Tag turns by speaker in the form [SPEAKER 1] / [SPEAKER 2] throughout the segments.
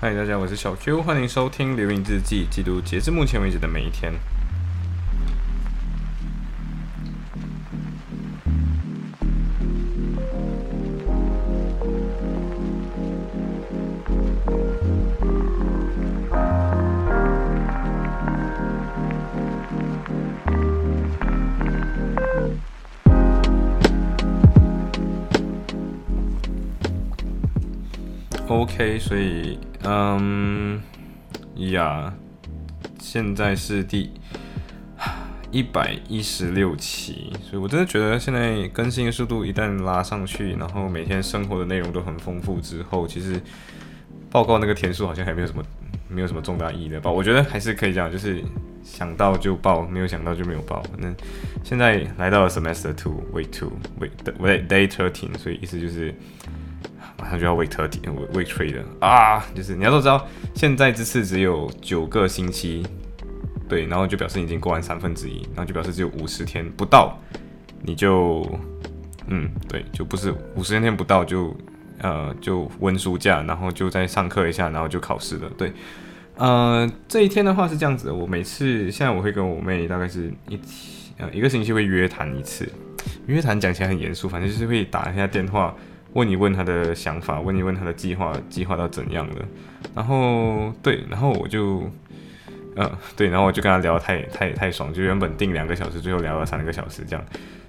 [SPEAKER 1] 嗨，大家，我是小 Q，欢迎收听《流影日记》，记录截至目前为止的每一天。OK，所以，嗯，呀，现在是第一百一十六期，所以我真的觉得现在更新的速度一旦拉上去，然后每天生活的内容都很丰富之后，其实报告那个天数好像还没有什么没有什么重大意义的报，我觉得还是可以讲，就是想到就报，没有想到就没有报。那现在来到了 semester two，week two，week day thirteen，所以意思就是。马上就要 week thirty，week three 了啊！就是你要都知道，现在这次只有九个星期，对，然后就表示已经过完三分之一，然后就表示只有五十天不到，你就，嗯，对，就不是五十天不到就，呃，就温暑假，然后就再上课一下，然后就考试了。对，呃，这一天的话是这样子的，我每次现在我会跟我妹大概是一，呃，一个星期会约谈一次，约谈讲起来很严肃，反正就是会打一下电话。问一问他的想法，问一问他的计划，计划到怎样了？然后对，然后我就，嗯，对，然后我就跟他聊，太太太爽，就原本定两个小时，最后聊了三个小时这样。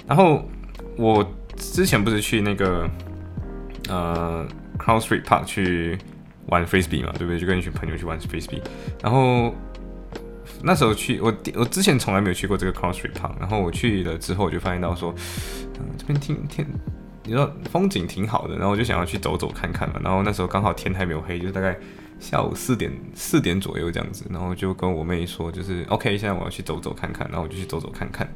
[SPEAKER 1] 然后我之前不是去那个呃 Crown Street Park 去玩 Frisbee 嘛，对不对？就跟一群朋友去玩 Frisbee。然后那时候去，我我之前从来没有去过这个 Crown Street Park。然后我去了之后，我就发现到说，嗯，这边听听。你说风景挺好的，然后我就想要去走走看看嘛。然后那时候刚好天还没有黑，就是大概下午四点四点左右这样子。然后就跟我妹说，就是 OK，现在我要去走走看看。然后我就去走走看看。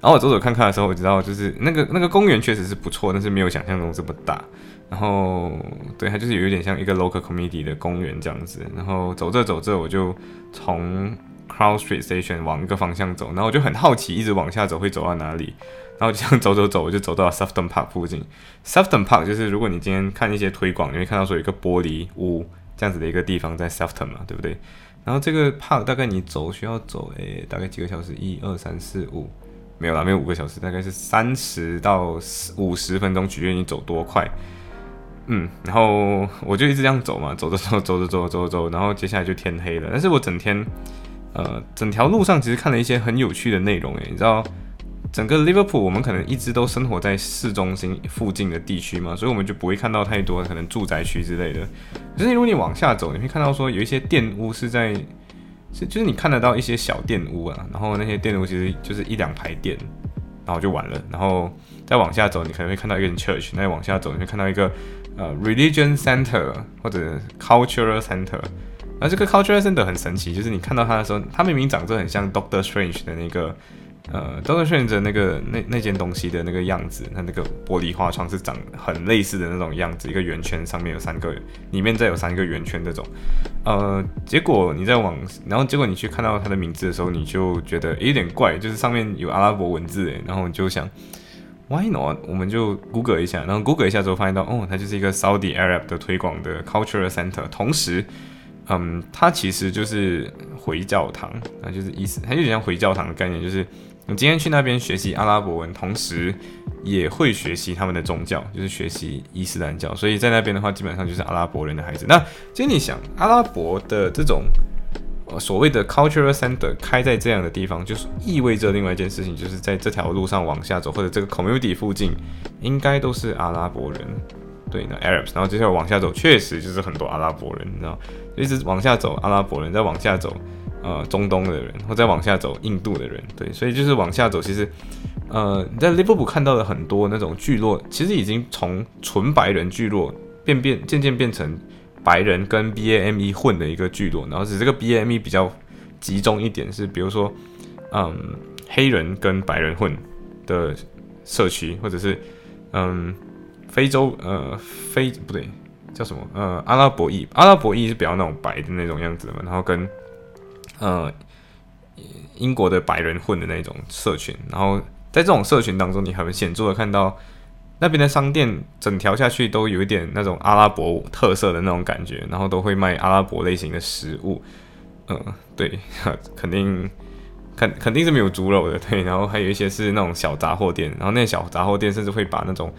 [SPEAKER 1] 然后我走走看看的时候，我知道就是那个那个公园确实是不错，但是没有想象中这么大。然后对，它就是有一点像一个 local community 的公园这样子。然后走着走着，我就从 Crow Street Station 往一个方向走，然后我就很好奇，一直往下走会走到哪里。然后这样走走走，我就走到 Sefton Park 附近。Sefton Park 就是如果你今天看一些推广，你会看到说有一个玻璃屋这样子的一个地方在 Sefton 嘛，对不对？然后这个 Park 大概你走需要走诶，大概几个小时？一二三四五，没有啦，没有五个小时，大概是三十到五十分钟，取决于你走多快。嗯，然后我就一直这样走嘛，走着走，走着走，走着走，然后接下来就天黑了。但是我整天，呃，整条路上其实看了一些很有趣的内容诶，你知道？整个 Liverpool，我们可能一直都生活在市中心附近的地区嘛，所以我们就不会看到太多可能住宅区之类的。可是如果你往下走，你会看到说有一些店屋是在，是就是你看得到一些小店屋啊，然后那些店屋其实就是一两排店，然后就完了。然后再往下走，你可能会看到一个 church，那往下走你会看到一个呃 religion center 或者 cultural center。而这个 cultural center 很神奇，就是你看到它的时候，它明明长得很像 Doctor Strange 的那个。呃，都是顺着那个那那件东西的那个样子，它那个玻璃花窗是长很类似的那种样子，一个圆圈上面有三个，里面再有三个圆圈这种。呃，结果你在往，然后结果你去看到它的名字的时候，你就觉得有点怪，就是上面有阿拉伯文字，然后你就想，Why not？我们就 Google 一下，然后 Google 一下之后发现到，哦，它就是一个 Saudi Arab 的推广的 Cultural Center，同时。嗯，它其实就是回教堂，那就是意思，它有点像回教堂的概念，就是我今天去那边学习阿拉伯文，同时也会学习他们的宗教，就是学习伊斯兰教。所以在那边的话，基本上就是阿拉伯人的孩子。那其实你想，阿拉伯的这种呃所谓的 cultural center 开在这样的地方，就是意味着另外一件事情，就是在这条路上往下走，或者这个 community 附近，应该都是阿拉伯人。对，那 Arabs，然后接下来往下走，确实就是很多阿拉伯人，你知道，一直往下走，阿拉伯人再往下走，呃，中东的人，或再往下走，印度的人，对，所以就是往下走，其实，呃，你在利物浦看到的很多那种聚落，其实已经从纯白人聚落变变渐渐变成白人跟 BAME 混的一个聚落，然后是这个 BAME 比较集中一点，是比如说，嗯，黑人跟白人混的社区，或者是，嗯。非洲呃非不对叫什么呃阿拉伯裔阿拉伯裔是比较那种白的那种样子嘛，然后跟呃英国的白人混的那种社群，然后在这种社群当中，你很显著的看到那边的商店整条下去都有一点那种阿拉伯特色的那种感觉，然后都会卖阿拉伯类型的食物。嗯，对，肯定肯肯定是没有猪肉的，对。然后还有一些是那种小杂货店，然后那小杂货店甚至会把那种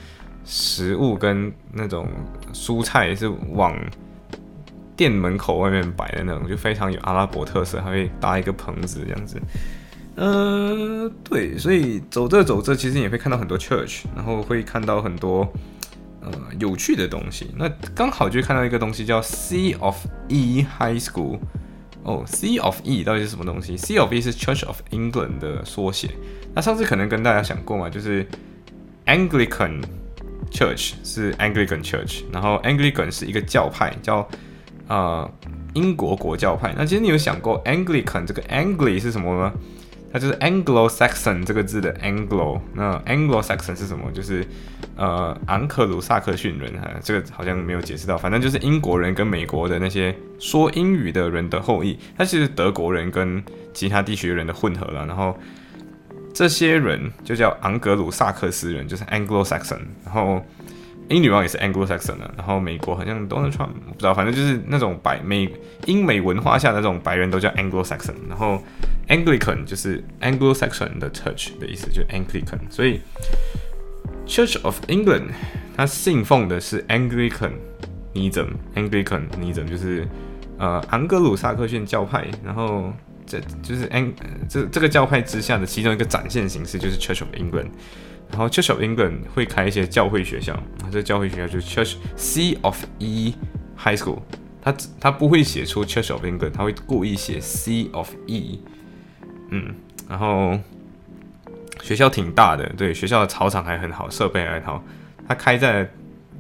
[SPEAKER 1] 食物跟那种蔬菜是往店门口外面摆的那种，就非常有阿拉伯特色，还会搭一个棚子这样子。呃，对，所以走着走着，其实也会看到很多 church，然后会看到很多呃有趣的东西。那刚好就看到一个东西叫 C of E High School。哦，C of E 到底是什么东西？C of E 是 Church of England 的缩写。那上次可能跟大家讲过嘛，就是 Anglican Church 是 Anglican Church，然后 Anglican 是一个教派，叫啊英国国教派。那其实你有想过 Anglican 这个 Angli 是什么吗？它就是 Anglo-Saxon 这个字的 Anglo，那 Anglo-Saxon 是什么？就是呃昂克鲁萨克逊人哈，这个好像没有解释到，反正就是英国人跟美国的那些说英语的人的后裔，它其实德国人跟其他地区人的混合了，然后这些人就叫昂格鲁萨克斯人，就是 Anglo-Saxon，然后。英女王也是 Anglo-Saxon 的，然后美国好像 Donald Trump 不知道，反正就是那种白美英美文化下的那种白人都叫 Anglo-Saxon，然后 Anglican 就是 Anglo-Saxon 的 Church 的意思，就是 Anglican，所以 Church of England 它信奉的是 Anglicanism，Anglicanism 就是呃昂格鲁萨克逊教派，然后这就是 Ang 这这个教派之下的其中一个展现形式就是 Church of England。然后 Church of England 会开一些教会学校，这教会学校就是 Church C of E High School，他他不会写出 Church of England，他会故意写 C of E，嗯，然后学校挺大的，对，学校的操场还很好，设备还好，它开在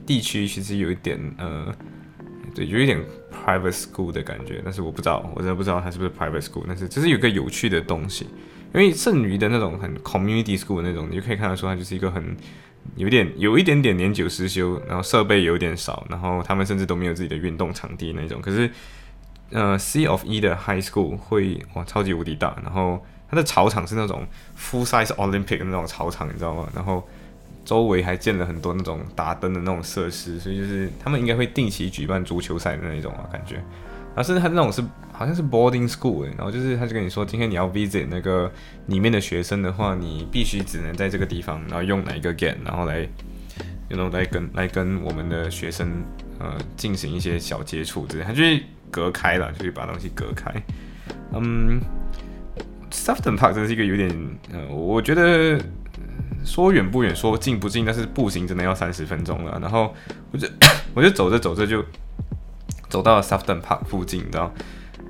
[SPEAKER 1] 地区其实有一点呃，对，有一点 private school 的感觉，但是我不知道，我真的不知道它是不是 private school，但是这是有个有趣的东西。因为剩余的那种很 community school 那种，你就可以看得出它就是一个很有点有一点点年久失修，然后设备有点少，然后他们甚至都没有自己的运动场地那种。可是，呃，C of E 的 high school 会哇超级无敌大，然后它的草场是那种 full size Olympic 那种草场，你知道吗？然后周围还建了很多那种打灯的那种设施，所以就是他们应该会定期举办足球赛的那种啊，感觉。然后甚至他那种是好像是 boarding school 然后就是他就跟你说，今天你要 visit 那个里面的学生的话，你必须只能在这个地方，然后用哪一个 gate，然后来，you know 来跟来跟我们的学生呃进行一些小接触之类，他就会隔开了，就会把东西隔开。嗯 s o f t o n Park 真是一个有点呃，我觉得说远不远，说近不近，但是步行真的要三十分钟了。然后我就 我就走着走着就。走到了 soften Park 附近，你知道，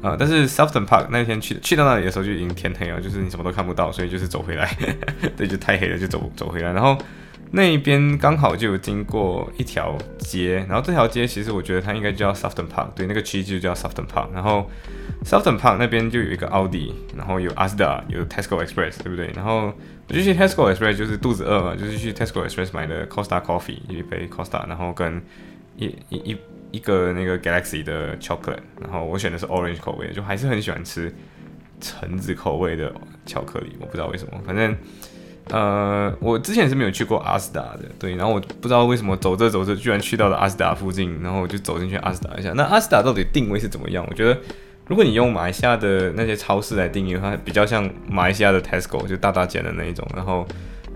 [SPEAKER 1] 啊，但是 soften Park 那天去去到那里的时候就已经天黑了，就是你什么都看不到，所以就是走回来，对，就太黑了，就走走回来。然后那一边刚好就有经过一条街，然后这条街其实我觉得它应该叫 soften Park，对，那个区就叫 soften Park。然后 soften Park 那边就有一个奥迪，然后有 Asda，有 Tesco Express，对不对？然后我就去 Tesco Express，就是肚子饿嘛，就是去 Tesco Express 买的 Costa Coffee 一杯 Costa，然后跟一一一。一个那个 Galaxy 的 chocolate，然后我选的是 orange 口味，就还是很喜欢吃橙子口味的巧克力，我不知道为什么，反正呃，我之前是没有去过阿斯达的，对，然后我不知道为什么走着走着居然去到了阿斯达附近，然后我就走进去阿斯达一下。那阿斯达到底定位是怎么样？我觉得如果你用马来西亚的那些超市来定义的话，比较像马来西亚的 Tesco，就大大件的那一种，然后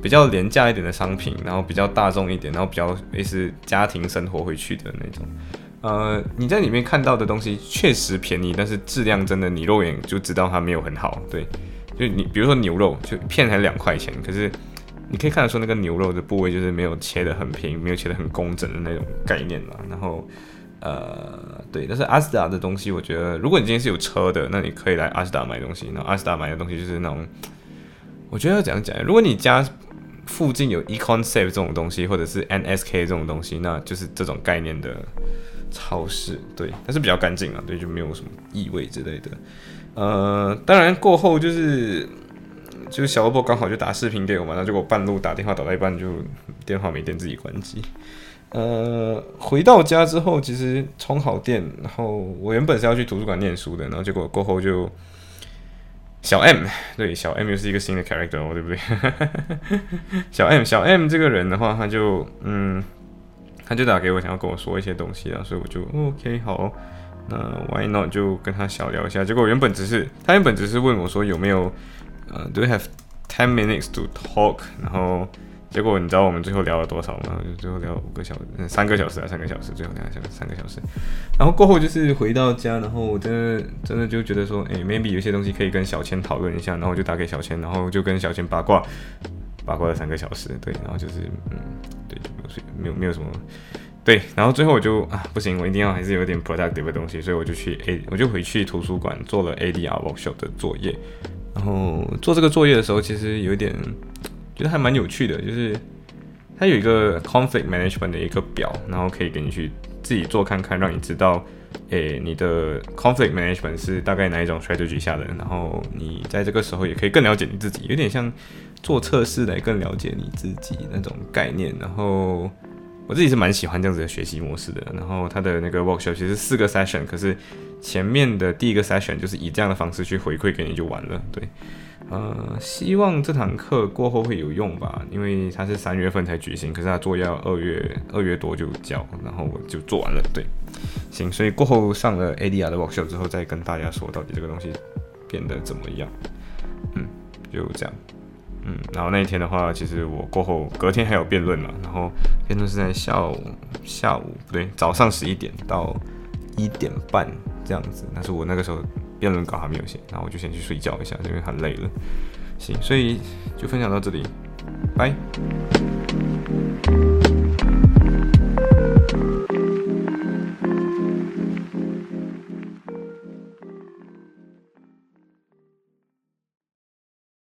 [SPEAKER 1] 比较廉价一点的商品，然后比较大众一点，然后比较类似家庭生活会去的那种。呃，你在里面看到的东西确实便宜，但是质量真的你肉眼就知道它没有很好。对，就你比如说牛肉，就一片才两块钱，可是你可以看得出那个牛肉的部位就是没有切的很平，没有切的很工整的那种概念嘛。然后，呃，对，但是阿斯达的东西，我觉得如果你今天是有车的，那你可以来阿斯达买东西。那阿斯达买的东西就是那种，我觉得要怎样讲？如果你家附近有 Econ Save 这种东西，或者是 NSK 这种东西，那就是这种概念的。超市对，但是比较干净啊，对，就没有什么异味之类的。呃，当然过后就是就是小萝卜刚好就打视频给我嘛，然后就给我半路打电话打到一半就电话没电自己关机。呃，回到家之后其实充好电，然后我原本是要去图书馆念书的，然后结果过后就小 M，对，小 M 又是一个新的 character 哦，对不对？小 M，小 M 这个人的话，他就嗯，他就打给我，想要跟我说一些东西啊，所以我就 OK 好，那 Why not 就跟他小聊一下。结果原本只是他原本只是问我说有没有呃，Do you have ten minutes to talk？然后结果你知道我们最后聊了多少吗？就最后聊五个小时，三个小时啊，三个小时，最后聊下三个小时。然后过后就是回到家，然后我真的真的就觉得说，哎，maybe 有些东西可以跟小千讨论一下，然后我就打给小千，然后就跟小千八卦，八卦了三个小时，对，然后就是嗯，对，没有，没有没有什么，对，然后最后我就啊，不行，我一定要还是有点 productive 的东西，所以我就去 A，我就回去图书馆做了 ADR workshop 的作业。然后做这个作业的时候，其实有点。觉得还蛮有趣的，就是它有一个 conflict management 的一个表，然后可以给你去自己做看看，让你知道，诶，你的 conflict management 是大概哪一种 strategy 下的，然后你在这个时候也可以更了解你自己，有点像做测试来更了解你自己那种概念。然后我自己是蛮喜欢这样子的学习模式的。然后它的那个 workshop 其实四个 session，可是前面的第一个 session 就是以这样的方式去回馈给你就完了，对。呃，希望这堂课过后会有用吧，因为它是三月份才举行，可是它做要二月二月多就交，然后我就做完了。对，行，所以过后上了 ADR 的 workshop 之后，再跟大家说到底这个东西变得怎么样。嗯，就这样。嗯，然后那一天的话，其实我过后隔天还有辩论嘛，然后辩论是在下午下午不对，早上十一点到一点半这样子，但是我那个时候。辩论稿还没有写，然后我就先去睡觉一下，因为很累了。行，所以就分享到这里，拜。